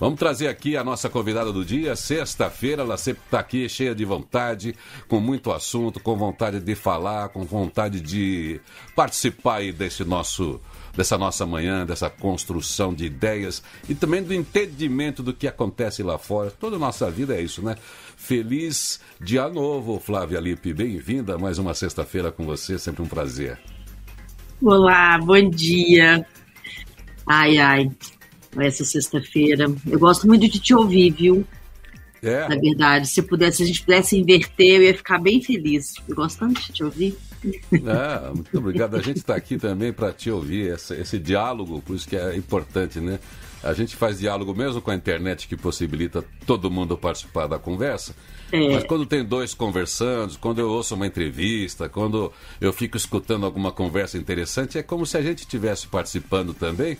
Vamos trazer aqui a nossa convidada do dia, sexta-feira, ela sempre está aqui cheia de vontade, com muito assunto, com vontade de falar, com vontade de participar aí desse nosso, dessa nossa manhã, dessa construção de ideias e também do entendimento do que acontece lá fora. Toda a nossa vida é isso, né? Feliz dia novo, Flávia Lipe. Bem-vinda a mais uma sexta-feira com você, sempre um prazer. Olá, bom dia. Ai, ai, essa sexta-feira. Eu gosto muito de te ouvir, viu? É. Na verdade, se pudesse, se a gente pudesse inverter, eu ia ficar bem feliz. Eu gosto tanto de te ouvir. Ah, muito obrigado. A gente está aqui também para te ouvir, esse, esse diálogo, por isso que é importante, né? A gente faz diálogo mesmo com a internet que possibilita todo mundo participar da conversa. É. Mas quando tem dois conversando, quando eu ouço uma entrevista, quando eu fico escutando alguma conversa interessante, é como se a gente estivesse participando também.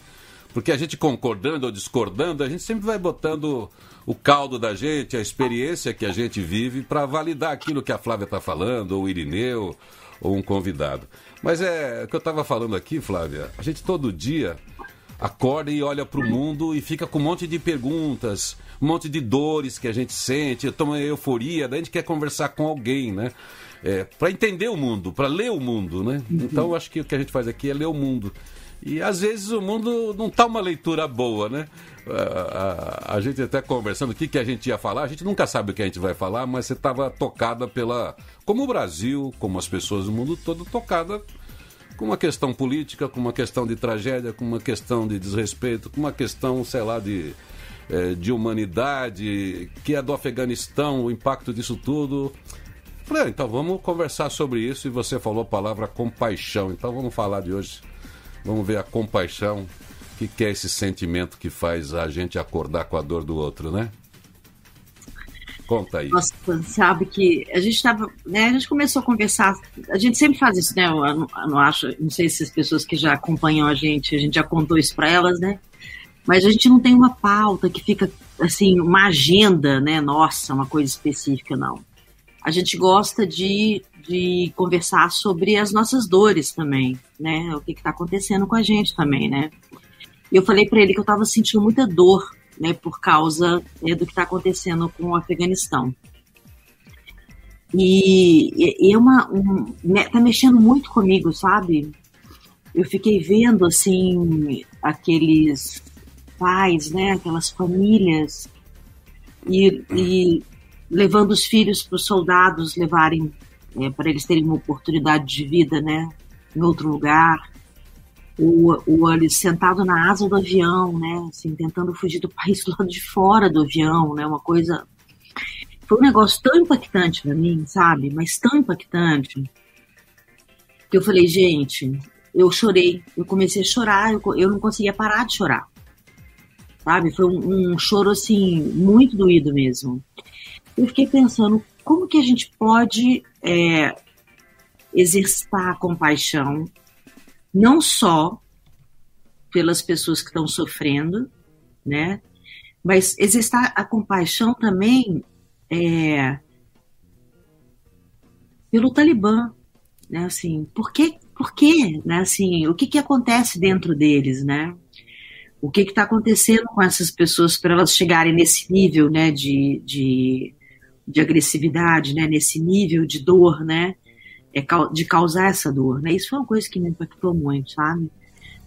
Porque a gente concordando ou discordando, a gente sempre vai botando o caldo da gente, a experiência que a gente vive para validar aquilo que a Flávia está falando, ou o Irineu, ou um convidado. Mas é o que eu estava falando aqui, Flávia. A gente todo dia acorda e olha para o mundo e fica com um monte de perguntas, um monte de dores que a gente sente, toma euforia, daí a gente quer conversar com alguém, né? É, para entender o mundo, para ler o mundo, né? Uhum. Então acho que o que a gente faz aqui é ler o mundo. E às vezes o mundo não está uma leitura boa, né? A, a, a, gente até conversando o que, que a gente ia falar, a gente nunca sabe o que a gente vai falar, mas você estava tocada pela. Como o Brasil, como as pessoas do mundo todo, tocada com uma questão política, com uma questão de tragédia, com uma questão de desrespeito, com uma questão, sei lá, de, de humanidade, que é do Afeganistão, o impacto disso tudo. Falei, ah, então vamos conversar sobre isso e você falou a palavra compaixão, então vamos falar de hoje Vamos ver a compaixão, o que, é esse sentimento que faz a gente acordar com a dor do outro, né? Conta aí. Nossa, sabe que a gente estava, né? A gente começou a conversar. A gente sempre faz isso, né? Eu eu não acho, não sei se as pessoas que já acompanham a gente, a gente já contou isso para elas, né? Mas a gente não tem uma pauta que fica assim, uma agenda, né? Nossa, uma coisa específica, não. A gente gosta de de conversar sobre as nossas dores também, né? O que está acontecendo com a gente também, né? Eu falei para ele que eu estava sentindo muita dor, né, por causa né, do que está acontecendo com o Afeganistão. E, e é uma, um, tá mexendo muito comigo, sabe? Eu fiquei vendo assim aqueles pais, né, aquelas famílias e, e levando os filhos para os soldados levarem é, para eles terem uma oportunidade de vida, né, em outro lugar. O, o ali sentado na asa do avião, né, assim, tentando fugir do país do lado de fora do avião, né, uma coisa. Foi um negócio tão impactante para mim, sabe? Mas tão impactante que eu falei, gente, eu chorei, eu comecei a chorar, eu, eu não conseguia parar de chorar, sabe? Foi um, um choro assim muito doído mesmo. Eu fiquei pensando como que a gente pode é, exercitar a compaixão, não só pelas pessoas que estão sofrendo, né? Mas exercitar a compaixão também é, pelo Talibã, né? Assim, por que, por quê, né? Assim, o que que acontece dentro deles, né? O que está acontecendo com essas pessoas para elas chegarem nesse nível, né? De, de de agressividade, né, nesse nível de dor, né, é, de causar essa dor, né, isso foi uma coisa que me impactou muito, sabe?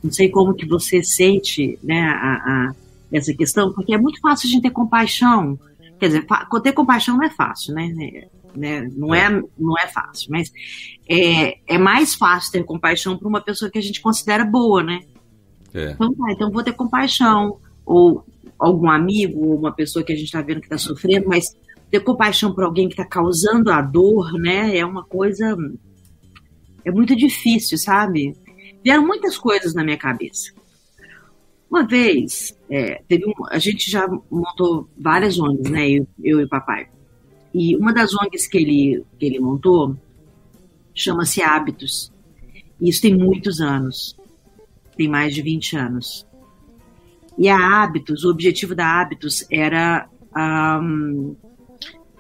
Não sei como que você sente, né, a, a essa questão, porque é muito fácil a gente ter compaixão, quer dizer, ter compaixão não é fácil, né, né não é, não é fácil, mas é, é mais fácil ter compaixão para uma pessoa que a gente considera boa, né? É. Então tá, então vou ter compaixão, ou algum amigo, ou uma pessoa que a gente está vendo que está sofrendo, mas ter compaixão por alguém que está causando a dor, né? É uma coisa. É muito difícil, sabe? Vieram muitas coisas na minha cabeça. Uma vez, é, teve um, a gente já montou várias ONGs, né? Eu, eu e o papai. E uma das ONGs que ele, que ele montou chama-se Hábitos. E isso tem muitos anos. Tem mais de 20 anos. E a Hábitos, o objetivo da Hábitos era um,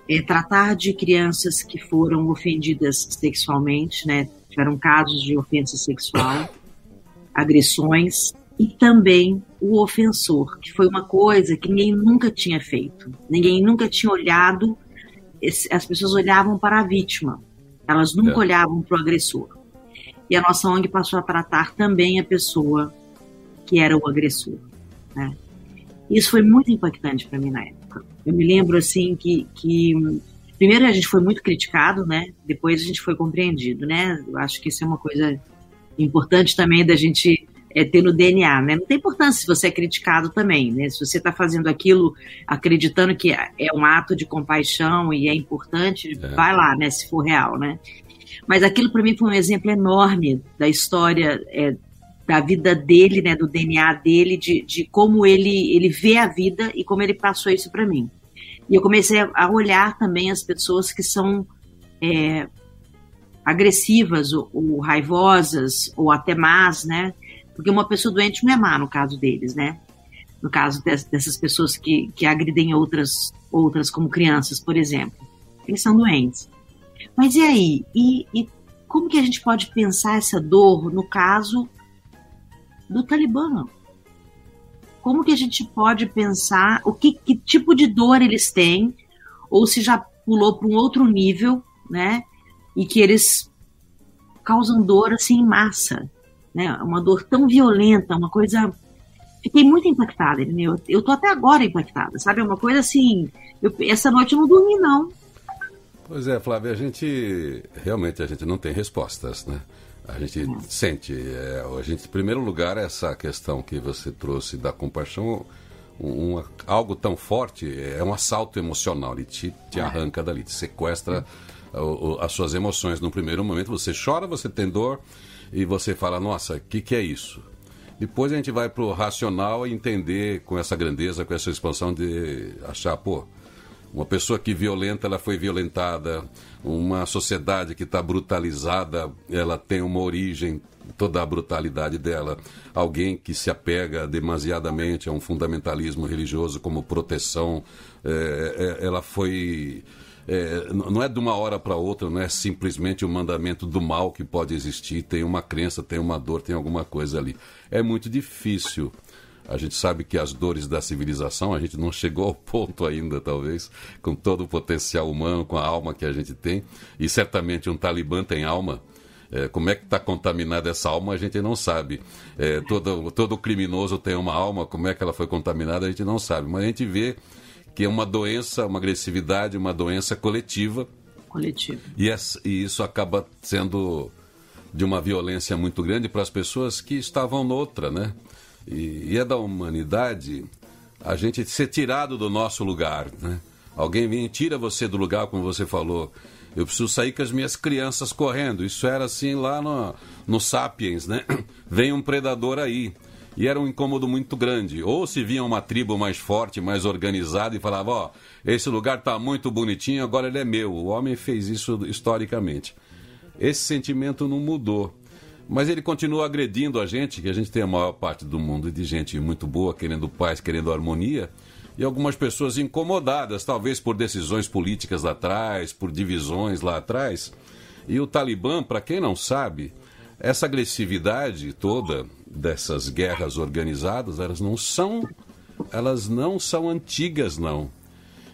é, tratar de crianças que foram ofendidas sexualmente, né? Tiveram casos de ofensa sexual, agressões, e também o ofensor, que foi uma coisa que ninguém nunca tinha feito. Ninguém nunca tinha olhado, as pessoas olhavam para a vítima, elas nunca é. olhavam para o agressor. E a nossa ONG passou a tratar também a pessoa que era o agressor. Né? Isso foi muito impactante para mim na época. Eu me lembro assim que, que primeiro a gente foi muito criticado, né? Depois a gente foi compreendido, né? Eu acho que isso é uma coisa importante também da gente é, ter no DNA, né? Não tem importância se você é criticado também, né? Se você está fazendo aquilo acreditando que é um ato de compaixão e é importante, é. vai lá, né? Se for real, né? Mas aquilo para mim foi um exemplo enorme da história é, da vida dele, né? Do DNA dele, de, de como ele ele vê a vida e como ele passou isso para mim. E eu comecei a olhar também as pessoas que são é, agressivas ou, ou, raivosas ou até más, né? Porque uma pessoa doente não é má no caso deles, né? No caso dessas pessoas que, que agridem outras, outras como crianças, por exemplo. Eles são doentes. Mas e aí? E, e como que a gente pode pensar essa dor no caso do Talibã? Como que a gente pode pensar o que, que tipo de dor eles têm, ou se já pulou para um outro nível, né? E que eles causam dor assim em massa né? Uma dor tão violenta, uma coisa. Fiquei muito impactada, entendeu? Eu tô até agora impactada, sabe? É uma coisa assim. Eu, essa noite eu não dormi, não. Pois é, Flávia, a gente realmente a gente não tem respostas, né? A gente sente, é, a gente, em primeiro lugar, essa questão que você trouxe da compaixão, um, um, algo tão forte, é um assalto emocional, ele te, te é. arranca dali, te sequestra o, o, as suas emoções. No primeiro momento você chora, você tem dor, e você fala, nossa, o que, que é isso? Depois a gente vai para o racional e entender com essa grandeza, com essa expansão de achar, pô, uma pessoa que violenta, ela foi violentada, uma sociedade que está brutalizada, ela tem uma origem, toda a brutalidade dela. Alguém que se apega demasiadamente a um fundamentalismo religioso como proteção, é, é, ela foi é, não é de uma hora para outra, não é simplesmente o um mandamento do mal que pode existir, tem uma crença, tem uma dor, tem alguma coisa ali. É muito difícil. A gente sabe que as dores da civilização, a gente não chegou ao ponto ainda, talvez, com todo o potencial humano, com a alma que a gente tem, e certamente um talibã tem alma. É, como é que está contaminada essa alma, a gente não sabe. É, todo, todo criminoso tem uma alma, como é que ela foi contaminada, a gente não sabe. Mas a gente vê que é uma doença, uma agressividade, uma doença coletiva. Coletiva. E, e isso acaba sendo de uma violência muito grande para as pessoas que estavam noutra, né? E, e, é da humanidade a gente ser tirado do nosso lugar, né? Alguém vem e tira você do lugar, como você falou. Eu preciso sair com as minhas crianças correndo. Isso era assim lá no, no Sapiens, né? Vem um predador aí e era um incômodo muito grande. Ou se via uma tribo mais forte, mais organizada e falava: Ó, oh, esse lugar está muito bonitinho, agora ele é meu. O homem fez isso historicamente. Esse sentimento não mudou. Mas ele continua agredindo a gente, que a gente tem a maior parte do mundo de gente muito boa, querendo paz, querendo harmonia, e algumas pessoas incomodadas, talvez por decisões políticas lá atrás, por divisões lá atrás. E o Talibã, para quem não sabe, essa agressividade toda dessas guerras organizadas, elas não são elas não são antigas não.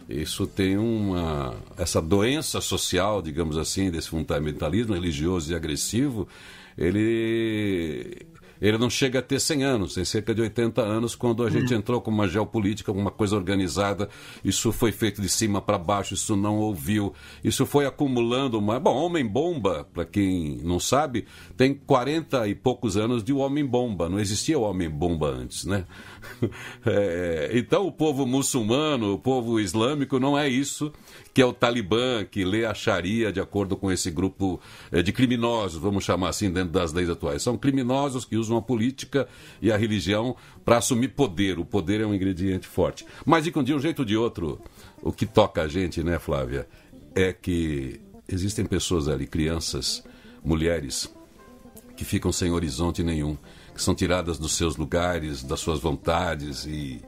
Isso tem uma essa doença social, digamos assim, desse fundamentalismo religioso e agressivo, ele ele não chega a ter 100 anos, tem cerca de 80 anos, quando a gente entrou com uma geopolítica, uma coisa organizada, isso foi feito de cima para baixo, isso não ouviu, isso foi acumulando uma. Bom, Homem-Bomba, para quem não sabe, tem 40 e poucos anos de Homem-Bomba, não existia o Homem-Bomba antes, né? É, então o povo muçulmano, o povo islâmico não é isso que é o Talibã, que lê a Sharia de acordo com esse grupo é, de criminosos, vamos chamar assim, dentro das leis atuais. São criminosos que usam a política e a religião para assumir poder. O poder é um ingrediente forte. Mas de um jeito ou de outro, o que toca a gente, né, Flávia, é que existem pessoas ali, crianças, mulheres, que ficam sem horizonte nenhum que são tiradas dos seus lugares, das suas vontades e,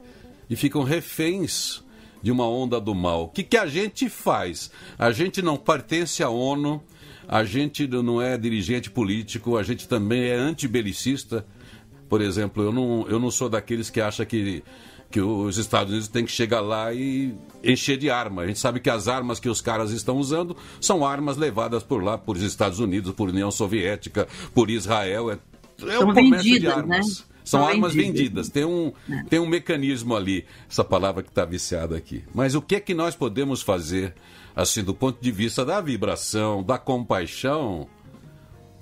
e ficam reféns de uma onda do mal. O que, que a gente faz? A gente não pertence à ONU, a gente não é dirigente político, a gente também é antibelicista. Por exemplo, eu não, eu não sou daqueles que acha que que os Estados Unidos têm que chegar lá e encher de arma. A gente sabe que as armas que os caras estão usando são armas levadas por lá, por Estados Unidos, por União Soviética, por Israel. É, é um comércio vendidas, de armas. Né? São, são armas vendidas. vendidas. Tem um, é. tem um mecanismo ali, essa palavra que está viciada aqui. Mas o que é que nós podemos fazer, assim, do ponto de vista da vibração, da compaixão,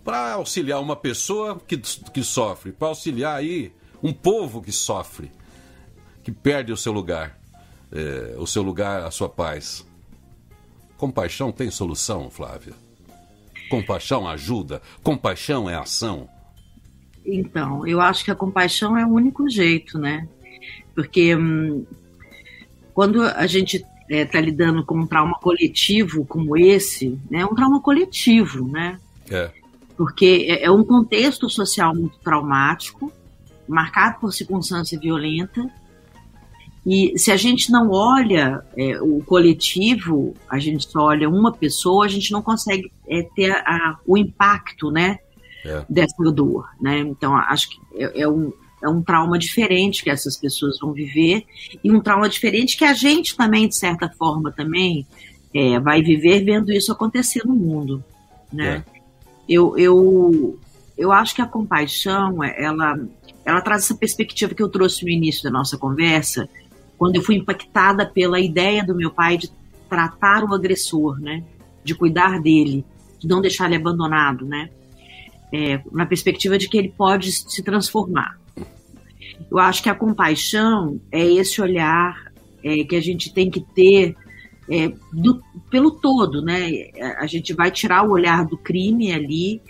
para auxiliar uma pessoa que, que sofre, para auxiliar aí um povo que sofre? que perde o seu lugar, é, o seu lugar, a sua paz. Compaixão tem solução, Flávia? Compaixão ajuda? Compaixão é ação? Então, eu acho que a compaixão é o único jeito, né? Porque hum, quando a gente está é, tá lidando com um trauma coletivo como esse, né, é um trauma coletivo, né? É. Porque é, é um contexto social muito traumático, marcado por circunstância violenta, e se a gente não olha é, o coletivo, a gente só olha uma pessoa, a gente não consegue é, ter a, o impacto né, é. dessa dor. Né? Então, acho que é, é, um, é um trauma diferente que essas pessoas vão viver e um trauma diferente que a gente também, de certa forma, também é, vai viver vendo isso acontecer no mundo. Né? É. Eu, eu, eu acho que a compaixão, ela, ela traz essa perspectiva que eu trouxe no início da nossa conversa, quando eu fui impactada pela ideia do meu pai de tratar o agressor, né? De cuidar dele, de não deixar ele abandonado, né? É, na perspectiva de que ele pode se transformar. Eu acho que a compaixão é esse olhar é, que a gente tem que ter é, do, pelo todo, né? A gente vai tirar o olhar do crime ali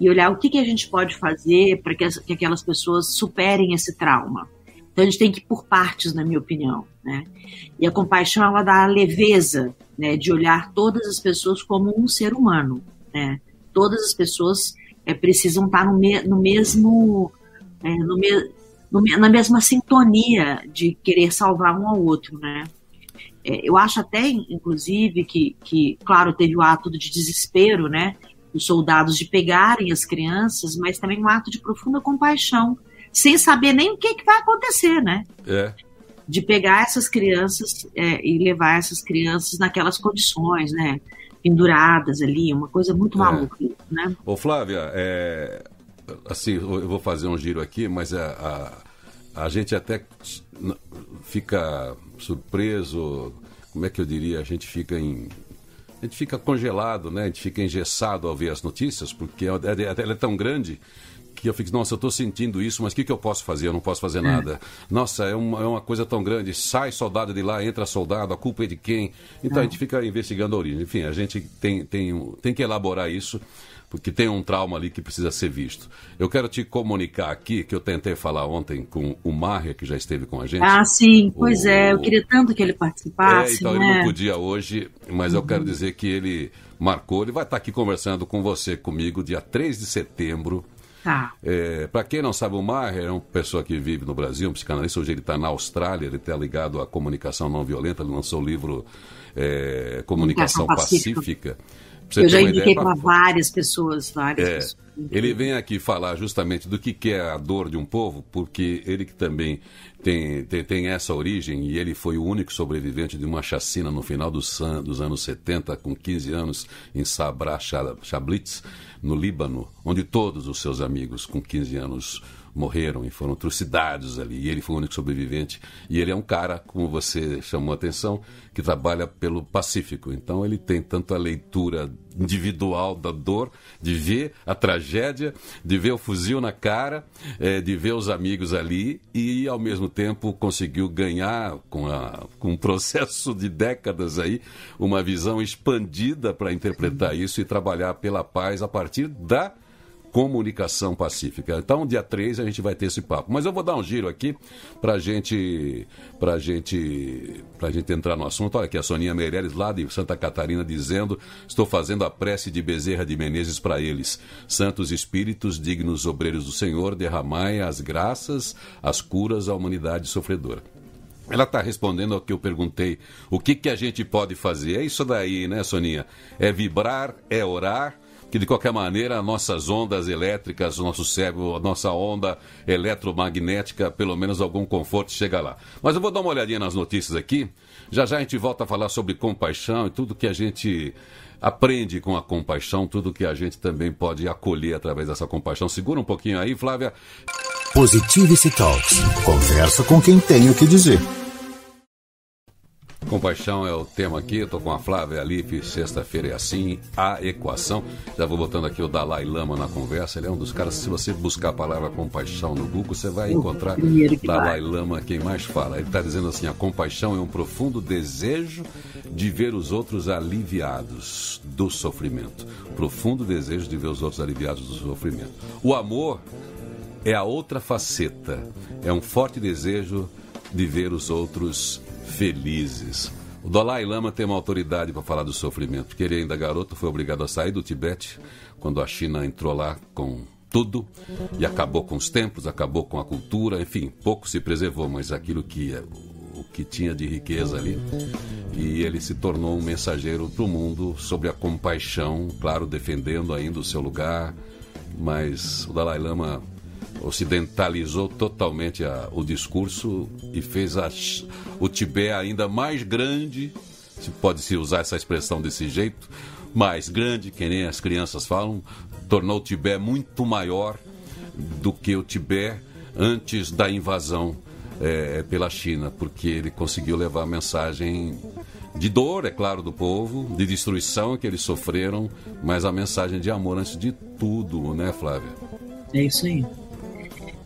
e olhar o que, que a gente pode fazer para que, que aquelas pessoas superem esse trauma. Então a gente tem que ir por partes, na minha opinião. Né? E a compaixão ela dá a leveza né, de olhar todas as pessoas como um ser humano. Né? Todas as pessoas é, precisam estar no, me, no mesmo. É, no me, no, na mesma sintonia de querer salvar um ao outro. Né? É, eu acho até, inclusive, que, que, claro, teve o ato de desespero, né? Os soldados de pegarem as crianças, mas também um ato de profunda compaixão sem saber nem o que, que vai acontecer, né? É. De pegar essas crianças é, e levar essas crianças naquelas condições, né? Penduradas ali, uma coisa muito é. maluca, né? Ô Flávia, é, assim, eu vou fazer um giro aqui, mas a, a, a gente até fica surpreso, como é que eu diria, a gente fica em a gente fica congelado, né? A gente fica engessado ao ver as notícias, porque ela é tão grande que eu fico, nossa, eu estou sentindo isso, mas o que, que eu posso fazer? Eu não posso fazer nada. Nossa, é uma, é uma coisa tão grande. Sai soldado de lá, entra soldado, a culpa é de quem? Então a gente fica investigando a origem. Enfim, a gente tem, tem, tem que elaborar isso porque tem um trauma ali que precisa ser visto. Eu quero te comunicar aqui que eu tentei falar ontem com o Marria, que já esteve com a gente. Ah, sim, pois o... é, eu queria tanto que ele participasse. É, então né? ele não podia hoje, mas uhum. eu quero dizer que ele marcou, ele vai estar aqui conversando com você, comigo, dia 3 de setembro, Tá. É, para quem não sabe, o Maher é uma pessoa que vive no Brasil, um psicanalista. Hoje ele está na Austrália, ele está ligado à comunicação não violenta. Ele lançou o livro é, Comunicação Pacífica. Pacífica. Eu já indiquei para várias pessoas, várias é, pessoas. Ele vem aqui falar justamente do que, que é a dor de um povo, porque ele que também tem, tem, tem, essa origem e ele foi o único sobrevivente de uma chacina no final dos, dos anos 70, com 15 anos, em Sabra Chablitz, no Líbano, onde todos os seus amigos com 15 anos morreram e foram trucidados ali. E ele foi o único sobrevivente. E ele é um cara, como você chamou a atenção, que trabalha pelo Pacífico. Então ele tem tanto a leitura individual da dor, de ver a tragédia, de ver o fuzil na cara, é, de ver os amigos ali e, ao mesmo tempo, conseguiu ganhar, com, a, com um processo de décadas aí, uma visão expandida para interpretar isso e trabalhar pela paz a partir da comunicação pacífica. Então, dia 3 a gente vai ter esse papo. Mas eu vou dar um giro aqui para gente, pra gente, gente entrar no assunto. Olha aqui a Soninha Meireles, lá de Santa Catarina, dizendo: Estou fazendo a prece de Bezerra de Menezes para eles. Santos Espíritos, dignos obreiros do Senhor, derramai as graças, as curas à humanidade sofredora. Ela está respondendo ao que eu perguntei. O que, que a gente pode fazer? É isso daí, né, Soninha? É vibrar, é orar, que de qualquer maneira nossas ondas elétricas, nosso cérebro, nossa onda eletromagnética, pelo menos algum conforto chega lá. Mas eu vou dar uma olhadinha nas notícias aqui. Já já a gente volta a falar sobre compaixão e tudo que a gente aprende com a compaixão, tudo que a gente também pode acolher através dessa compaixão. Segura um pouquinho aí, Flávia. Positivity Talks. Conversa com quem tem o que dizer. Compaixão é o tema aqui, eu tô com a Flávia Alife, sexta-feira é assim, a equação. Já vou botando aqui o Dalai Lama na conversa, ele é um dos caras, se você buscar a palavra compaixão no Google, você vai encontrar Dalai Lama quem mais fala. Ele está dizendo assim, a compaixão é um profundo desejo de ver os outros aliviados do sofrimento. Profundo desejo de ver os outros aliviados do sofrimento. O amor é a outra faceta, é um forte desejo de ver os outros felizes. O Dalai Lama tem uma autoridade para falar do sofrimento, porque ele ainda garoto foi obrigado a sair do Tibete quando a China entrou lá com tudo e acabou com os templos, acabou com a cultura, enfim, pouco se preservou, mas aquilo que o que tinha de riqueza ali. E ele se tornou um mensageiro para o mundo sobre a compaixão, claro, defendendo ainda o seu lugar, mas o Dalai Lama ocidentalizou totalmente a, o discurso e fez a, o Tibete ainda mais grande, se pode se usar essa expressão desse jeito, mais grande, que nem as crianças falam, tornou o Tibete muito maior do que o Tibete antes da invasão é, pela China, porque ele conseguiu levar a mensagem de dor, é claro, do povo, de destruição que eles sofreram, mas a mensagem de amor antes de tudo, né, Flávia? É isso aí.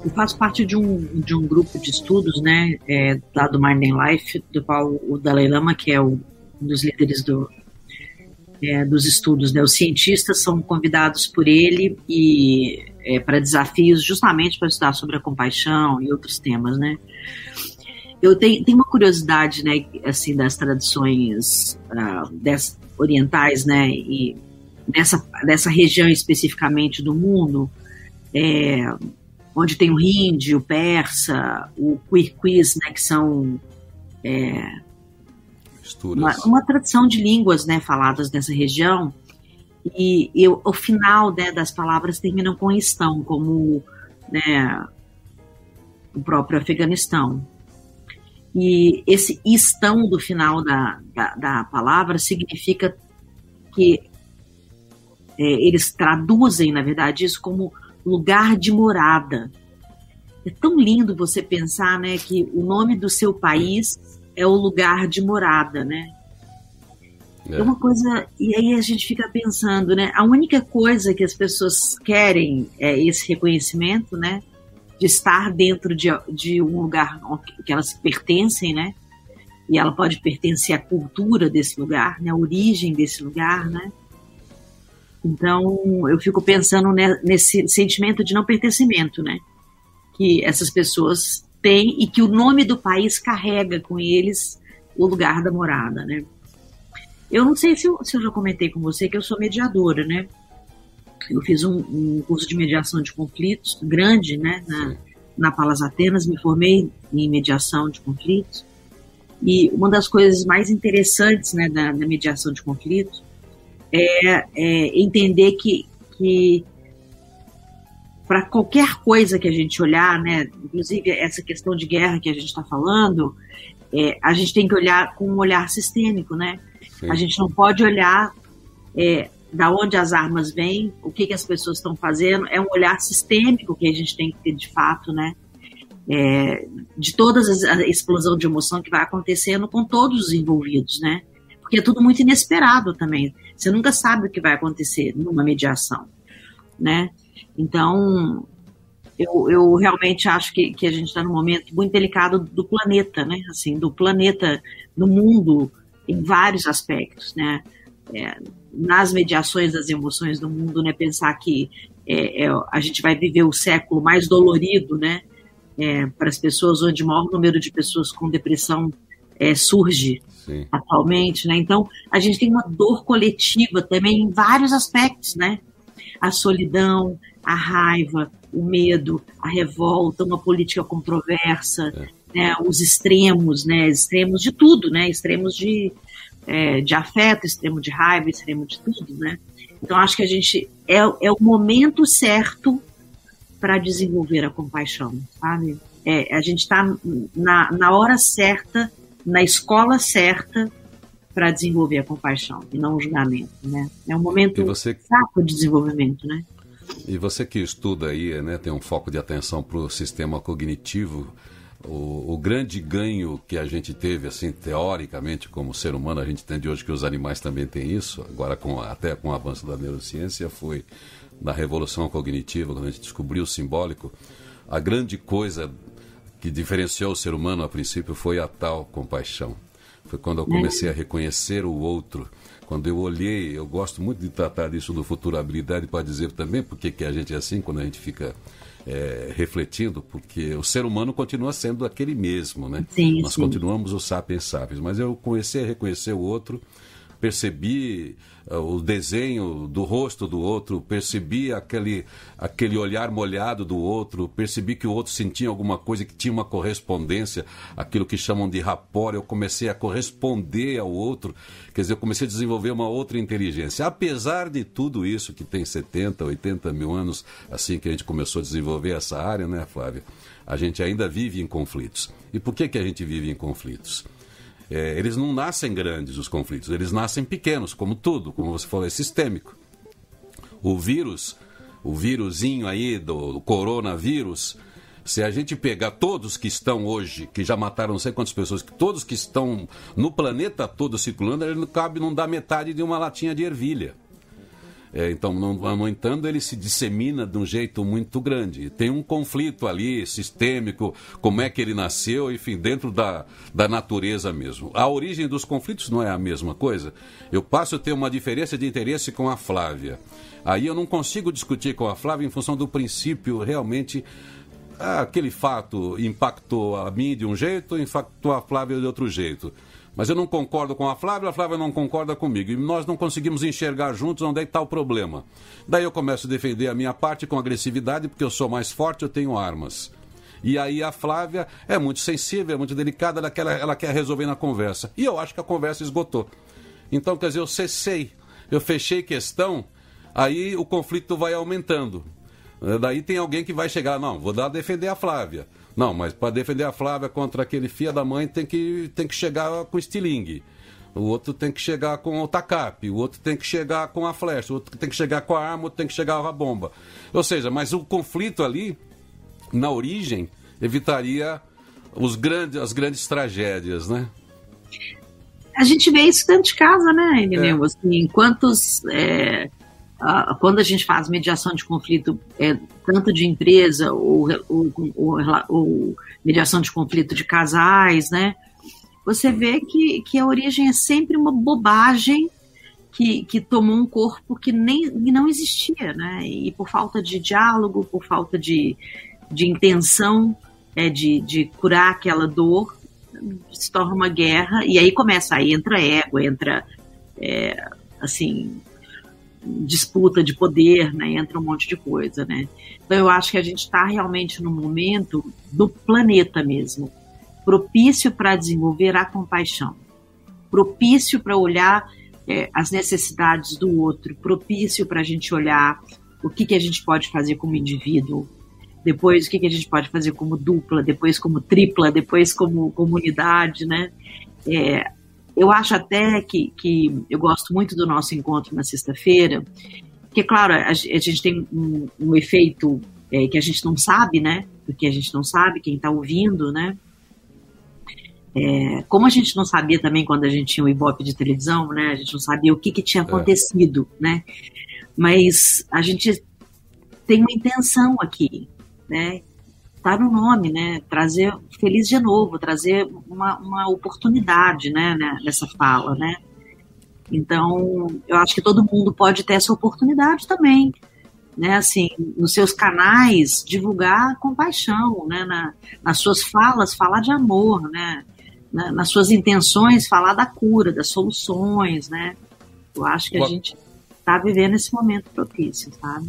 Eu faço parte de um, de um grupo de estudos, né, é, lá do Mind Life, do qual o Dalai Lama, que é o, um dos líderes do, é, dos estudos, né, os cientistas são convidados por ele e é, para desafios justamente para estudar sobre a compaixão e outros temas, né. Eu tenho, tenho uma curiosidade, né, assim, das tradições uh, des, orientais, né, e dessa, dessa região especificamente do mundo, é, onde tem o hindi, o persa, o quirquiz, né, que são é, uma, uma, tradição de línguas né, faladas nessa região. E, e o final né, das palavras terminam com estão, como né, o próprio Afeganistão. E esse estão do final da, da, da palavra significa que é, eles traduzem, na verdade, isso como lugar de morada. É tão lindo você pensar, né, que o nome do seu país é o lugar de morada, né? É. é uma coisa e aí a gente fica pensando, né? A única coisa que as pessoas querem é esse reconhecimento, né? De estar dentro de, de um lugar que elas pertencem, né? E ela pode pertencer à cultura desse lugar, né? A origem desse lugar, né? Então, eu fico pensando nesse sentimento de não pertencimento, né? Que essas pessoas têm e que o nome do país carrega com eles o lugar da morada, né? Eu não sei se eu, se eu já comentei com você que eu sou mediadora, né? Eu fiz um, um curso de mediação de conflitos grande, né? Na, na Palas Atenas, me formei em mediação de conflitos. E uma das coisas mais interessantes né, da, da mediação de conflitos é, é entender que, que para qualquer coisa que a gente olhar, né, inclusive essa questão de guerra que a gente está falando, é, a gente tem que olhar com um olhar sistêmico, né? Sim. A gente não pode olhar é, da onde as armas vêm, o que, que as pessoas estão fazendo, é um olhar sistêmico que a gente tem que ter de fato, né? É, de toda a explosão de emoção que vai acontecendo com todos os envolvidos, né? Porque é tudo muito inesperado também. Você nunca sabe o que vai acontecer numa mediação, né? Então, eu, eu realmente acho que, que a gente está num momento muito delicado do planeta, né? Assim, do planeta, no mundo, em vários aspectos, né? É, nas mediações das emoções do mundo, né? Pensar que é, é, a gente vai viver o século mais dolorido, né? É, para as pessoas, onde o maior número de pessoas com depressão é, surge Sim. atualmente, né? Então, a gente tem uma dor coletiva também em vários aspectos, né? A solidão, a raiva, o medo, a revolta, uma política controversa, é. né? os extremos, né? Extremos de tudo, né? Extremos de, é, de afeto, extremo de raiva, extremo de tudo, né? Então acho que a gente é, é o momento certo para desenvolver a compaixão, sabe? É, a gente está na, na hora certa, na escola certa para desenvolver a compaixão e não o julgamento, né? É um momento você... exato de desenvolvimento, né? E você que estuda aí, né, tem um foco de atenção para o sistema cognitivo, o, o, grande ganho que a gente teve, assim, teoricamente, como ser humano, a gente entende hoje que os animais também têm isso, agora com, até com o avanço da neurociência, foi na revolução cognitiva, quando a gente descobriu o simbólico, a grande coisa que diferenciou o ser humano a princípio foi a tal compaixão. Foi quando eu comecei a reconhecer o outro. Quando eu olhei, eu gosto muito de tratar disso do futurabilidade para dizer também porque que a gente é assim, quando a gente fica é, refletindo, porque o ser humano continua sendo aquele mesmo, né? Sim, Nós sim. continuamos os sapiens sapiens, mas eu comecei a reconhecer o outro percebi o desenho do rosto do outro, percebi aquele, aquele olhar molhado do outro, percebi que o outro sentia alguma coisa, que tinha uma correspondência, aquilo que chamam de rapport. Eu comecei a corresponder ao outro, quer dizer, eu comecei a desenvolver uma outra inteligência. Apesar de tudo isso, que tem 70, 80 mil anos, assim que a gente começou a desenvolver essa área, né, Flávia? A gente ainda vive em conflitos. E por que, que a gente vive em conflitos? É, eles não nascem grandes, os conflitos, eles nascem pequenos, como tudo, como você falou, é sistêmico. O vírus, o vírusinho aí do, do coronavírus, se a gente pegar todos que estão hoje, que já mataram não sei quantas pessoas, que todos que estão no planeta todo circulando, ele não cabe, não dá metade de uma latinha de ervilha. É, então, no, entanto, ele se dissemina de um jeito muito grande. Tem um conflito ali sistêmico, como é que ele nasceu, enfim, dentro da, da natureza mesmo. A origem dos conflitos não é a mesma coisa. Eu passo a ter uma diferença de interesse com a Flávia. Aí eu não consigo discutir com a Flávia em função do princípio realmente. Ah, aquele fato impactou a mim de um jeito, impactou a Flávia de outro jeito. Mas eu não concordo com a Flávia, a Flávia não concorda comigo. E nós não conseguimos enxergar juntos onde é que está o problema. Daí eu começo a defender a minha parte com agressividade, porque eu sou mais forte, eu tenho armas. E aí a Flávia é muito sensível, é muito delicada, ela quer, ela quer resolver na conversa. E eu acho que a conversa esgotou. Então, quer dizer, eu cessei, eu fechei questão, aí o conflito vai aumentando. Daí tem alguém que vai chegar, não, vou dar a defender a Flávia. Não, mas para defender a Flávia contra aquele fia da mãe tem que, tem que chegar com estilingue. O outro tem que chegar com o tacape, o outro tem que chegar com a flecha, o outro tem que chegar com a arma, o outro tem que chegar com a bomba. Ou seja, mas o conflito ali, na origem, evitaria os grandes, as grandes tragédias, né? A gente vê isso dentro de casa, né, Eminem? É. Assim, quantos é, Uh, quando a gente faz mediação de conflito, é, tanto de empresa ou, ou, ou, ou, mediação de conflito de casais, né? Você vê que, que a origem é sempre uma bobagem que, que tomou um corpo que nem que não existia, né? E por falta de diálogo, por falta de, de intenção é, de, de curar aquela dor, se torna uma guerra e aí começa, aí entra ego, entra é, assim disputa de poder, né? Entra um monte de coisa, né? Então eu acho que a gente está realmente no momento do planeta mesmo, propício para desenvolver a compaixão, propício para olhar é, as necessidades do outro, propício para a gente olhar o que, que a gente pode fazer como indivíduo, depois o que, que a gente pode fazer como dupla, depois como tripla, depois como comunidade, né? É, eu acho até que, que eu gosto muito do nosso encontro na sexta-feira, porque, claro, a, a, gente tem um, um efeito é, que a gente não sabe, né? Porque a gente não sabe quem está ouvindo, né? É, como a gente não sabia também quando a gente tinha o Ibope de televisão, né? A gente não sabia o que, que tinha é. acontecido, é. né? Mas a gente tem uma intenção aqui, né? Tá no nome, né? Trazer feliz de novo, trazer uma, uma oportunidade, né, né? Nessa fala, né? Então, eu acho que todo mundo pode ter essa oportunidade também, né? Assim, nos seus canais, divulgar compaixão, né? Na, nas suas falas, falar de amor, né? Na, nas suas intenções, falar da cura, das soluções, né? Eu acho que a gente está vivendo esse momento propício, sabe?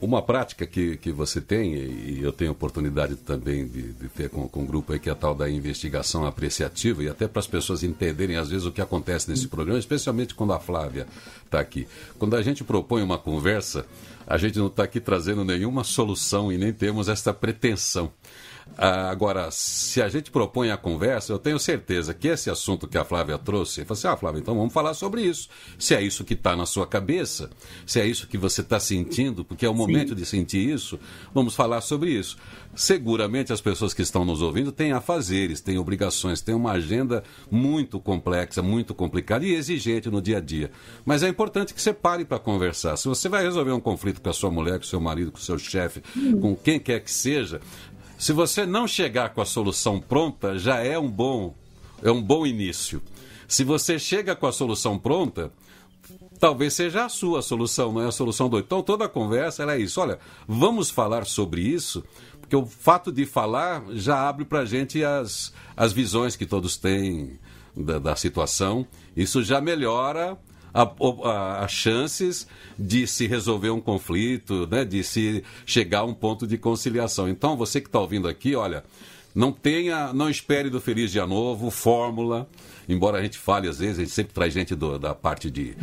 Uma prática que, que você tem, e eu tenho oportunidade também de, de ter com, com um grupo aí, que é a tal da investigação apreciativa, e até para as pessoas entenderem, às vezes, o que acontece nesse programa, especialmente quando a Flávia está aqui. Quando a gente propõe uma conversa, a gente não está aqui trazendo nenhuma solução e nem temos esta pretensão. Ah, agora, se a gente propõe a conversa, eu tenho certeza que esse assunto que a Flávia trouxe, você assim, ah, Flávia, então vamos falar sobre isso. Se é isso que está na sua cabeça, se é isso que você está sentindo, porque é o momento Sim. de sentir isso, vamos falar sobre isso. Seguramente as pessoas que estão nos ouvindo têm afazeres, têm obrigações, têm uma agenda muito complexa, muito complicada e exigente no dia a dia. Mas é importante que você pare para conversar. Se você vai resolver um conflito com a sua mulher, com o seu marido, com o seu chefe, hum. com quem quer que seja, se você não chegar com a solução pronta, já é um bom, é um bom início. Se você chega com a solução pronta, talvez seja a sua solução, não é a solução do. Então toda a conversa é isso. Olha, vamos falar sobre isso, porque o fato de falar já abre para a gente as, as visões que todos têm da, da situação. Isso já melhora as chances de se resolver um conflito, né, de se chegar a um ponto de conciliação. Então, você que está ouvindo aqui, olha, não tenha, não espere do Feliz Dia Novo, fórmula, embora a gente fale às vezes, a gente sempre traz gente do, da parte de,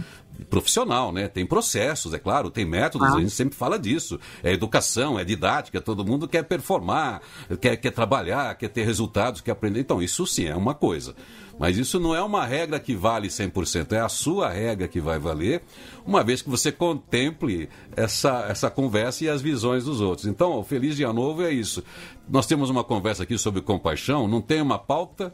profissional, né? Tem processos, é claro, tem métodos, ah. a gente sempre fala disso. É educação, é didática, todo mundo quer performar, quer, quer trabalhar, quer ter resultados, quer aprender. Então, isso sim é uma coisa. Mas isso não é uma regra que vale 100%, é a sua regra que vai valer, uma vez que você contemple essa, essa conversa e as visões dos outros. Então, o Feliz Dia Novo é isso. Nós temos uma conversa aqui sobre compaixão, não tem uma pauta,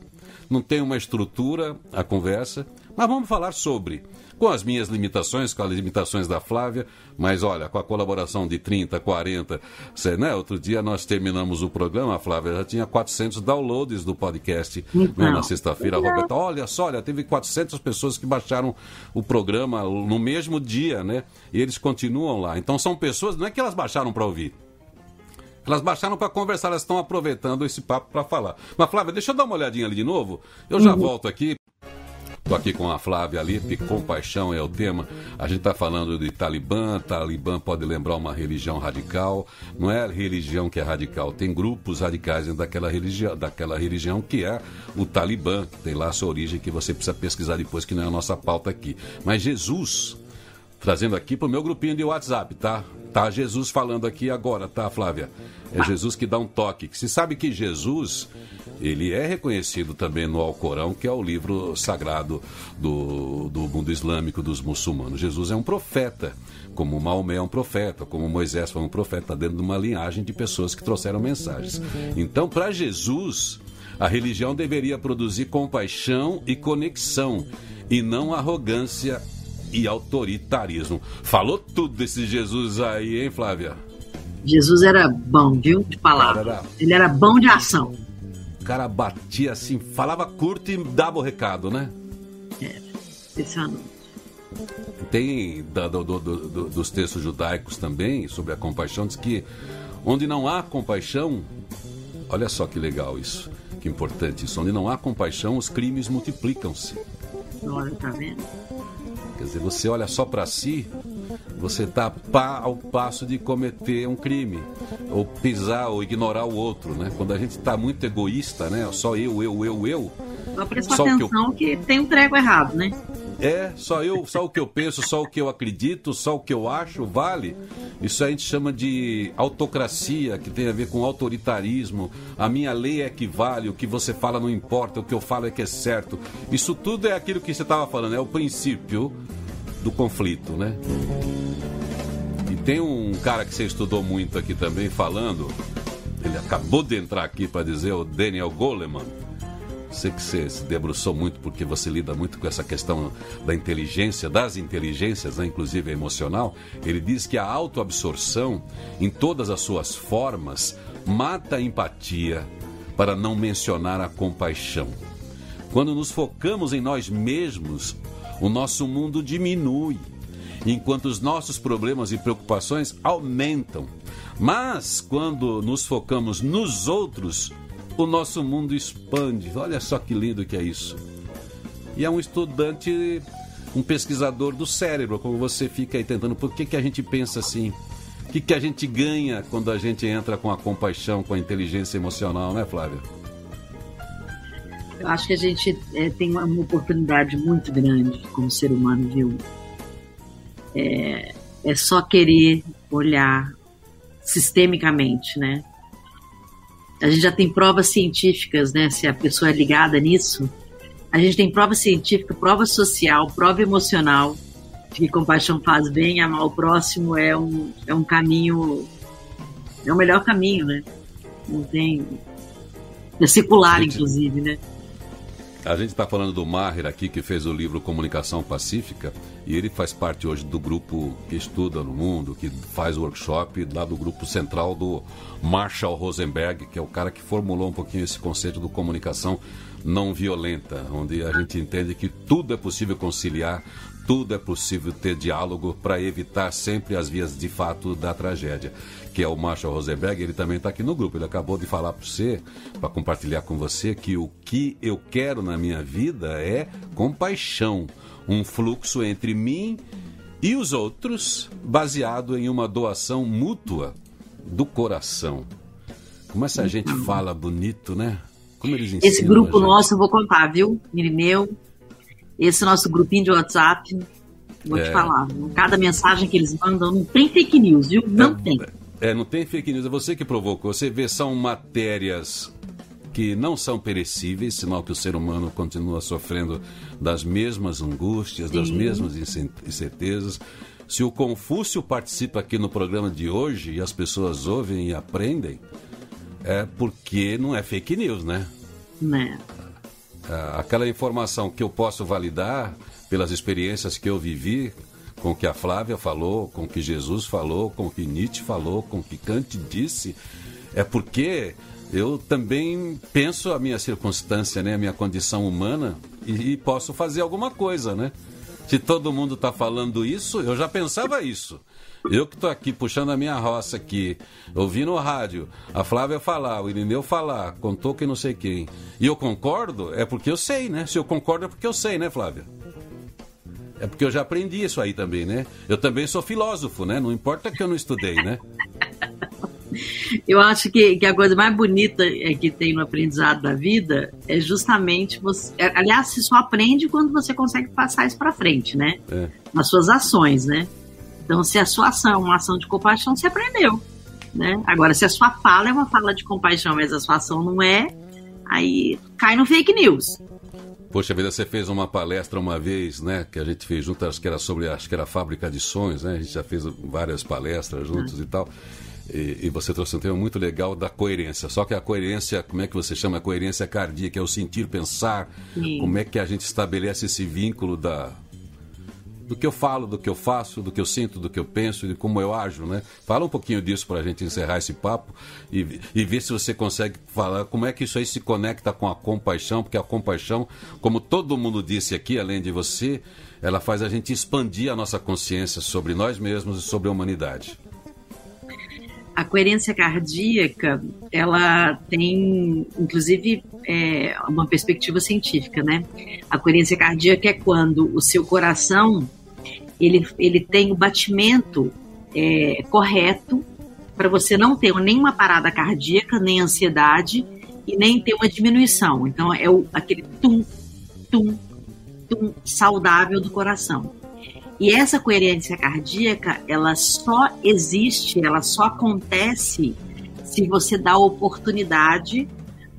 não tem uma estrutura a conversa, mas vamos falar sobre com as minhas limitações, com as limitações da Flávia, mas olha, com a colaboração de 30, 40, você, né? Outro dia nós terminamos o programa, a Flávia já tinha 400 downloads do podcast né, então, na sexta-feira. Roberta, olha só, olha, teve 400 pessoas que baixaram o programa no mesmo dia, né? E eles continuam lá. Então são pessoas, não é que elas baixaram para ouvir, elas baixaram para conversar, elas estão aproveitando esse papo para falar. Mas, Flávia, deixa eu dar uma olhadinha ali de novo. Eu já uhum. volto aqui. Estou aqui com a Flávia Alipe, compaixão é o tema. A gente está falando de Talibã. Talibã pode lembrar uma religião radical. Não é religião que é radical, tem grupos radicais dentro daquela religião, daquela religião que é o Talibã, tem lá a sua origem, que você precisa pesquisar depois, que não é a nossa pauta aqui. Mas Jesus, trazendo aqui para o meu grupinho de WhatsApp, tá? Tá Jesus falando aqui agora, tá, Flávia? É Jesus que dá um toque. Se sabe que Jesus ele é reconhecido também no Alcorão, que é o livro sagrado do, do mundo islâmico dos muçulmanos. Jesus é um profeta, como Maomé é um profeta, como Moisés foi um profeta, dentro de uma linhagem de pessoas que trouxeram mensagens. Então, para Jesus, a religião deveria produzir compaixão e conexão, e não arrogância e autoritarismo. Falou tudo desse Jesus aí, hein, Flávia? Jesus era bom, viu? De palavra. Era... Ele era bom de ação. O cara batia assim, falava curto e dava o recado, né? É, impressionante. Tem da, do, do, do, dos textos judaicos também sobre a compaixão, diz que onde não há compaixão, olha só que legal isso, que importante isso, onde não há compaixão, os crimes multiplicam-se. Olha, tá vendo? Quer dizer, você olha só para si, você está ao passo de cometer um crime, ou pisar ou ignorar o outro, né? Quando a gente está muito egoísta, né? Só eu, eu, eu, eu. Só prestar atenção que, eu... que tem um treco errado, né? É, só eu, só o que eu penso, só o que eu acredito, só o que eu acho vale. Isso a gente chama de autocracia, que tem a ver com autoritarismo. A minha lei é que vale, o que você fala não importa, o que eu falo é que é certo. Isso tudo é aquilo que você estava falando, é o princípio do conflito, né? E tem um cara que você estudou muito aqui também falando, ele acabou de entrar aqui para dizer, o Daniel Goleman. Sei que você se debruçou muito porque você lida muito com essa questão da inteligência, das inteligências, né, inclusive emocional. Ele diz que a autoabsorção, em todas as suas formas, mata a empatia, para não mencionar a compaixão. Quando nos focamos em nós mesmos, o nosso mundo diminui, enquanto os nossos problemas e preocupações aumentam. Mas quando nos focamos nos outros, o nosso mundo expande. Olha só que lindo que é isso. E é um estudante um pesquisador do cérebro, como você fica aí tentando, por que, que a gente pensa assim? O que, que a gente ganha quando a gente entra com a compaixão, com a inteligência emocional, né, Flávia? Eu acho que a gente é, tem uma, oportunidade muito grande como ser humano, viu? É, é só querer olhar sistemicamente, né? A gente já tem provas científicas, né? Se a pessoa é ligada nisso, a gente tem prova científica, prova social, prova emocional de que compaixão faz bem, amar o próximo é um, é um caminho, é o melhor caminho, né? Não tem. É secular, inclusive, né? A gente está falando do Maher aqui, que fez o livro Comunicação Pacífica, e ele faz parte hoje do grupo que estuda no mundo, que faz workshop lá do grupo central do Marshall Rosenberg, que é o cara que formulou um pouquinho esse conceito do comunicação não violenta, onde a gente entende que tudo é possível conciliar, tudo é possível ter diálogo para evitar sempre as vias de fato da tragédia. Que é o Marshall Rosenberg, ele também está aqui no grupo. Ele acabou de falar para você, para compartilhar com você, que o que eu quero na minha vida é compaixão, um fluxo entre mim e os outros, baseado em uma doação mútua do coração. Como essa gente fala bonito, né? Como eles ensinam, Esse grupo nosso eu vou contar, viu? Mirineu, esse nosso grupinho de WhatsApp, vou é. te falar. Cada mensagem que eles mandam não tem fake news, viu? Não é, tem. É, não tem fake news, é você que provocou. Você vê, são matérias que não são perecíveis, sinal que o ser humano continua sofrendo das mesmas angústias, Sim. das mesmas incertezas. Se o Confúcio participa aqui no programa de hoje e as pessoas ouvem e aprendem, é porque não é fake news, né? Né. É, aquela informação que eu posso validar pelas experiências que eu vivi, com o que a Flávia falou, com o que Jesus falou, com o que Nietzsche falou, com o que Kant disse, é porque eu também penso a minha circunstância, né, a minha condição humana e, e posso fazer alguma coisa, né? Se todo mundo está falando isso, eu já pensava isso. Eu que estou aqui puxando a minha roça aqui, ouvindo o rádio, a Flávia falar, o Irineu falar, contou que não sei quem. E eu concordo, é porque eu sei, né? Se eu concordo é porque eu sei, né, Flávia? É porque eu já aprendi isso aí também, né? Eu também sou filósofo, né? Não importa que eu não estudei, né? Eu acho que, que a coisa mais bonita é que tem no aprendizado da vida é justamente você. É, aliás, você só aprende quando você consegue passar isso para frente, né? É. Nas suas ações, né? Então, se a sua ação é uma ação de compaixão, você aprendeu. Né? Agora, se a sua fala é uma fala de compaixão, mas a sua ação não é, aí cai no fake news. Poxa vida, você fez uma palestra uma vez, né? Que a gente fez junto, acho que era sobre, acho que era a fábrica de sonhos, né? A gente já fez várias palestras juntos ah. e tal. E, e, você trouxe um tema muito legal da coerência. Só que a coerência, como é que você chama? A coerência cardíaca, é o sentir, pensar. Sim. Como é que a gente estabelece esse vínculo da, do que eu falo, do que eu faço, do que eu sinto, do que eu penso, de como eu ajo, né? Fala um pouquinho disso para a gente encerrar esse papo e, e ver se você consegue falar como é que isso aí se conecta com a compaixão, porque a compaixão, como todo mundo disse aqui, além de você, ela faz a gente expandir a nossa consciência sobre nós mesmos e sobre a humanidade. A coerência cardíaca, ela tem, inclusive, é, uma perspectiva científica, né? A coerência cardíaca é quando o seu coração ele, ele tem o batimento é, correto para você não ter nenhuma parada cardíaca, nem ansiedade e nem ter uma diminuição. Então é o, aquele tum, tum, tum saudável do coração. E essa coerência cardíaca, ela só existe, ela só acontece se você dá a oportunidade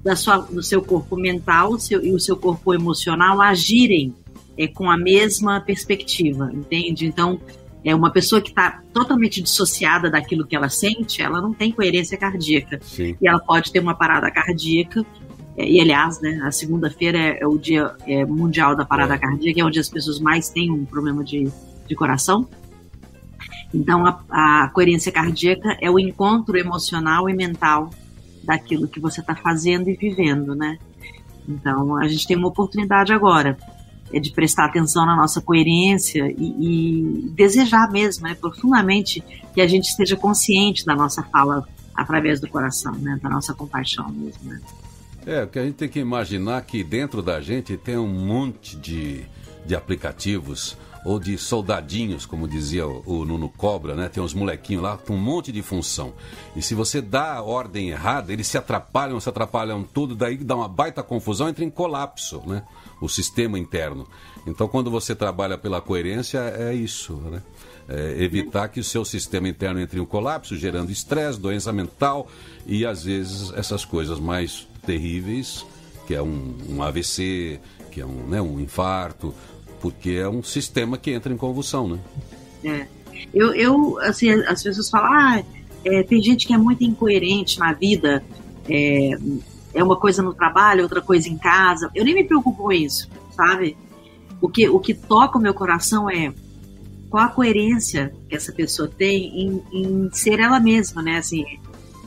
da sua, do seu corpo mental seu, e o seu corpo emocional agirem é, com a mesma perspectiva, entende? Então, é uma pessoa que está totalmente dissociada daquilo que ela sente, ela não tem coerência cardíaca. Sim. E ela pode ter uma parada cardíaca. É, e, aliás, né, a segunda-feira é, é, o dia é, mundial da parada é. cardíaca, é onde as pessoas mais têm um problema de de coração. Então, a, a coerência cardíaca é o encontro emocional e mental daquilo que você está fazendo e vivendo, né? Então, a gente tem uma oportunidade agora é de prestar atenção na nossa coerência e, e desejar mesmo, né, profundamente, que a gente esteja consciente da nossa fala através do coração, né, da nossa compaixão mesmo, né? É, porque a gente tem que imaginar que dentro da gente tem um monte de de aplicativos ou de soldadinhos, como dizia o, o Nuno Cobra, né? Tem uns molequinhos lá com um monte de função. E se você dá a ordem errada, eles se atrapalham, se atrapalham tudo, daí dá uma baita confusão, entra em colapso, né? O sistema interno. Então, quando você trabalha pela coerência, é isso, né? É evitar que o seu sistema interno entre em colapso, gerando estresse, doença mental e, às vezes, essas coisas mais terríveis, que é um, um AVC, que é um, né, um infarto, porque é um sistema que entra em convulsão, né? É. Eu, eu assim, as pessoas falam, ah, é, tem gente que é muito incoerente na vida, é, é uma coisa no trabalho, outra coisa em casa. Eu nem me preocupo com isso, sabe? O que, o que toca o meu coração é qual a coerência que essa pessoa tem em, em ser ela mesma, né? Assim,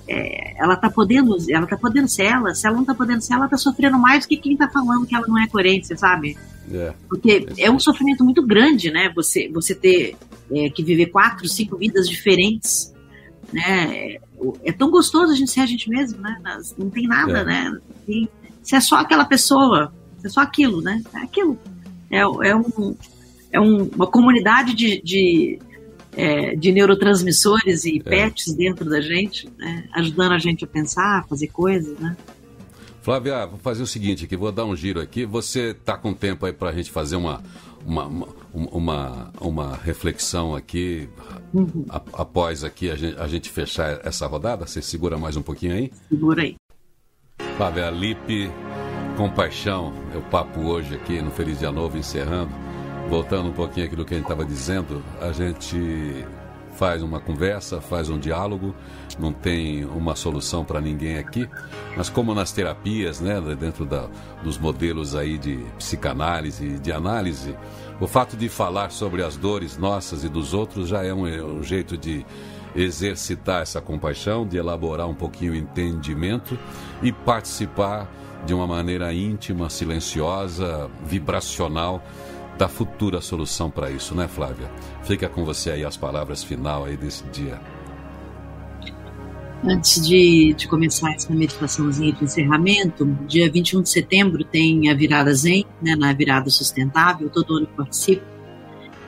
é, ela tá podendo, ela tá podendo ser ela, se ela não tá podendo ser ela, tá sofrendo mais do que quem tá falando que ela não é coerente, sabe? É. Porque é um sofrimento muito grande, né? Você, você ter é, que viver quatro, cinco vidas diferentes, né? É tão gostoso a gente ser a gente mesmo, né? Não tem nada, é. né? E se é só aquela pessoa, se é só aquilo, né? É aquilo. É, é, um, é um, uma comunidade de, de, é, de neurotransmissores e é. pets dentro da gente, né? ajudando a gente a pensar, a fazer coisas, né? Flávia, vou fazer o seguinte aqui, vou dar um giro aqui. Você está com tempo aí para a gente fazer uma, uma, uma, uma, uma reflexão aqui, uhum. a, após aqui a gente, a gente fechar essa rodada? Você segura mais um pouquinho aí? Segura aí. Flávia Lipe, compaixão, é o papo hoje aqui no Feliz Dia Novo, encerrando. Voltando um pouquinho aqui do que a gente estava dizendo, a gente faz uma conversa, faz um diálogo, não tem uma solução para ninguém aqui, mas como nas terapias, né, dentro da, dos modelos aí de psicanálise, de análise, o fato de falar sobre as dores nossas e dos outros já é um, um jeito de exercitar essa compaixão, de elaborar um pouquinho o entendimento e participar de uma maneira íntima, silenciosa, vibracional da futura solução para isso, né, Flávia? Fica com você aí as palavras final aí desse dia. Antes de, de começar essa meditaçãozinha de encerramento, dia 21 de setembro tem a virada Zen, né, na virada sustentável, todo ano eu participo.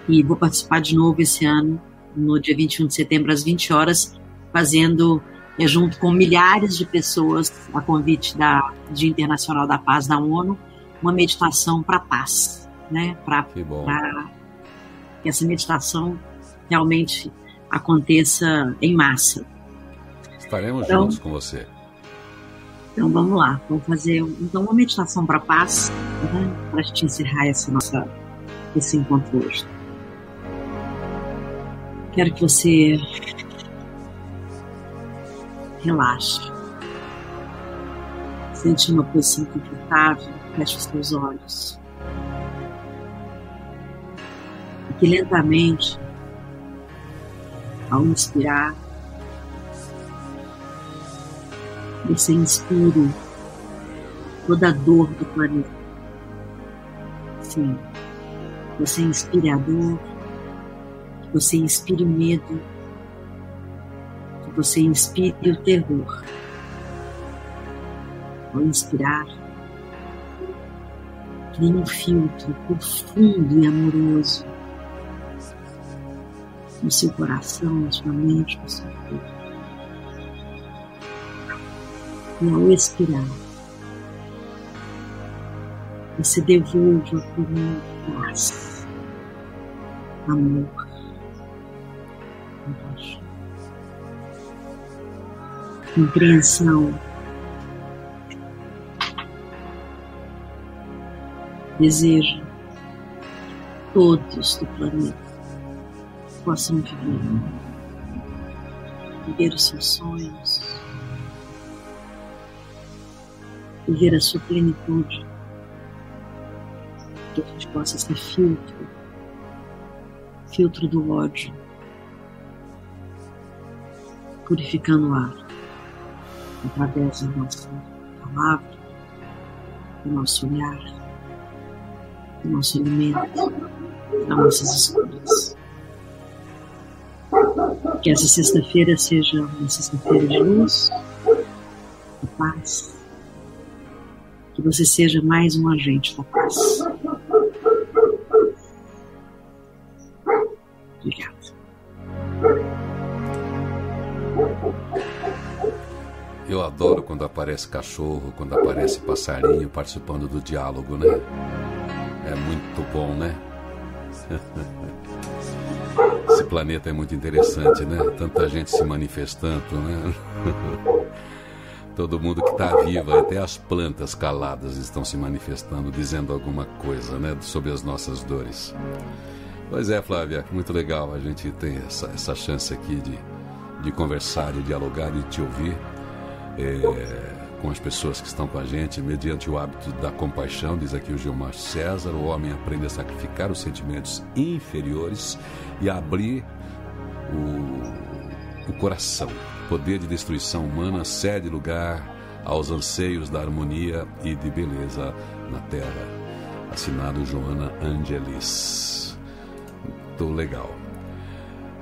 E vou participar de novo esse ano, no dia 21 de setembro, às 20 horas, fazendo, é, junto com milhares de pessoas, a convite da Dia Internacional da Paz da ONU, uma meditação para a paz né? Para que, que essa meditação realmente aconteça em massa. Estaremos então, juntos com você. Então vamos lá, vamos fazer então uma meditação para paz, né? para a gente encerrar essa nossa esse encontro hoje. Quero que você relaxe. Sente uma posição confortável, feche os seus olhos. Que lentamente, ao inspirar, você inspire toda a dor do planeta. Sim, você inspire a dor, que você inspire medo, que você inspire o terror. Ao inspirar, crie um filtro profundo e amoroso no seu coração, na sua mente, no seu corpo. E ao expirar, você devolve a comum paz, amor, compaixão, compreensão, desejo. Todos do planeta possam viver, viver os seus sonhos, viver a sua plenitude, que a gente possa ser filtro, filtro do ódio, purificando o ar. Através da nossa palavra, do nosso olhar, do nosso alimento, das nossas escolhas. Que essa sexta-feira seja uma sexta-feira de luz, de paz. Que você seja mais um agente da paz. Obrigada. Eu adoro quando aparece cachorro, quando aparece passarinho participando do diálogo, né? É muito bom, né? Esse planeta é muito interessante, né? Tanta gente se manifestando, né? Todo mundo que está vivo, até as plantas caladas estão se manifestando, dizendo alguma coisa, né? Sobre as nossas dores. Pois é, Flávia, muito legal a gente ter essa, essa chance aqui de, de conversar, de dialogar e te ouvir é, com as pessoas que estão com a gente, mediante o hábito da compaixão, diz aqui o Gilmar César, o homem aprende a sacrificar os sentimentos inferiores e a abrir o, o coração. Poder de destruição humana cede lugar aos anseios da harmonia e de beleza na Terra. Assinado Joana Angelis. Muito legal.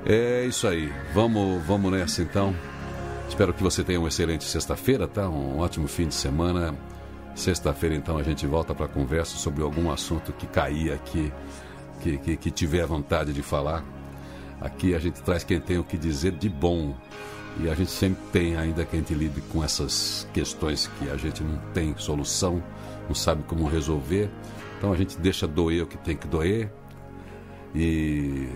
É isso aí. Vamos, vamos nessa então. Espero que você tenha uma excelente sexta-feira, tá? Um ótimo fim de semana. Sexta-feira, então, a gente volta para a conversa sobre algum assunto que cair aqui, que, que, que tiver vontade de falar. Aqui a gente traz quem tem o que dizer de bom. E a gente sempre tem, ainda que a gente lide com essas questões que a gente não tem solução, não sabe como resolver. Então a gente deixa doer o que tem que doer. E,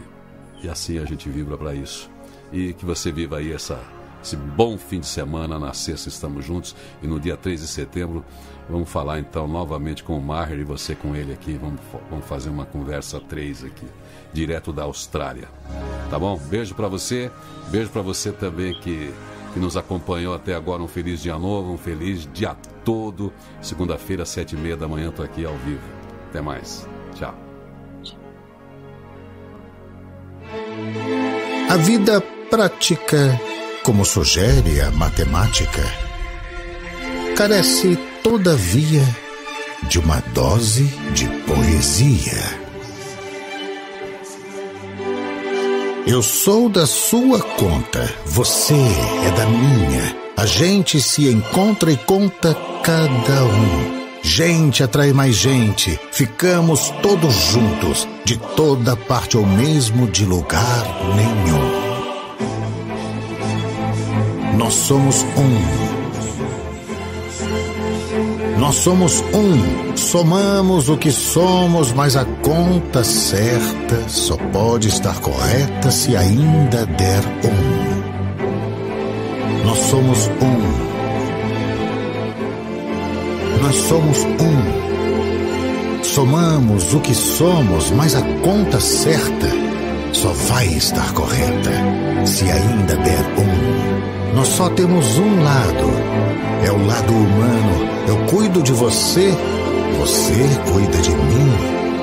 e assim a gente vibra para isso. E que você viva aí essa esse bom fim de semana. Na sexta estamos juntos e no dia 3 de setembro vamos falar então novamente com o Maher e você com ele aqui. Vamos, vamos fazer uma conversa três aqui, direto da Austrália. Tá bom? Beijo para você, beijo para você também que, que nos acompanhou até agora. Um feliz dia novo, um feliz dia todo. Segunda-feira, sete e meia da manhã, tô aqui ao vivo. Até mais. Tchau. A vida prática como sugere a matemática, carece, todavia, de uma dose de poesia. Eu sou da sua conta, você é da minha. A gente se encontra e conta cada um. Gente atrai mais gente, ficamos todos juntos, de toda parte ou mesmo de lugar nenhum. Nós somos um. Nós somos um, somamos o que somos, mas a conta certa só pode estar correta se ainda der um. Nós somos um. Nós somos um. Somamos o que somos, mas a conta certa só vai estar correta se ainda der um. Nós só temos um lado. É o lado humano. Eu cuido de você, você cuida de mim.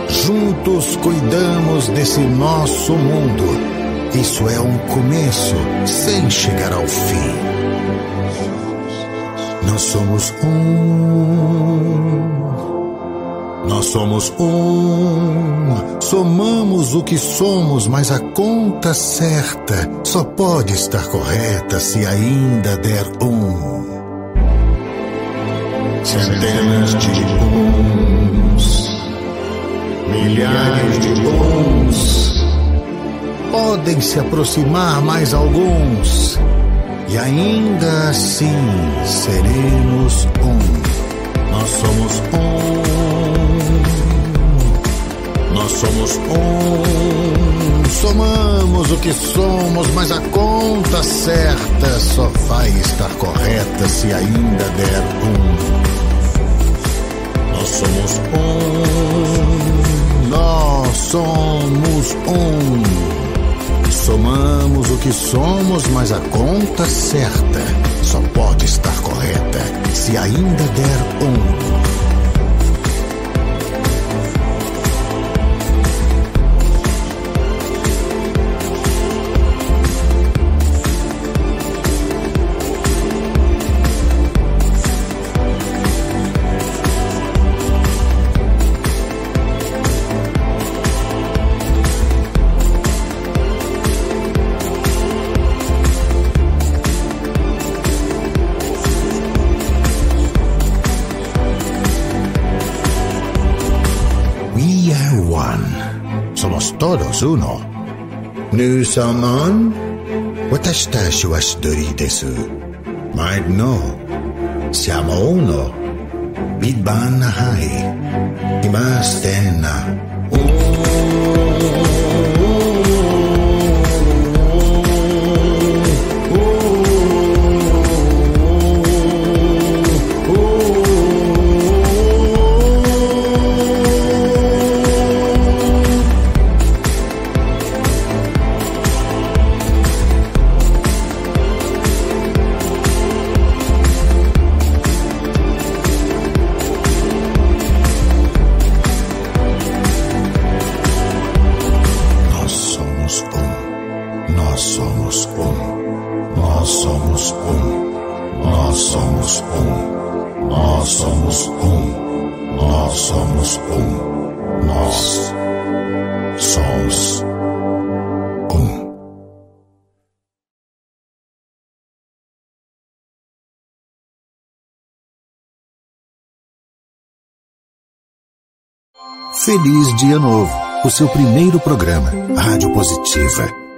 Juntos cuidamos desse nosso mundo. Isso é um começo sem chegar ao fim. Nós somos um. Nós somos um, somamos o que somos, mas a conta certa só pode estar correta se ainda der um. Centenas de uns, milhares de uns, podem se aproximar mais alguns, e ainda assim seremos um. Nós somos um. Nós somos um, somamos o que somos, mas a conta certa só vai estar correta se ainda der um. Nós somos um, nós somos um. Somamos o que somos, mas a conta certa só pode estar correta se ainda der um. todos uno. Nu som on, 私たちは一人です。毎度の、siamo uno. Bidban hai, imastena. Nós Feliz Dia Novo, o seu primeiro programa, Rádio Positiva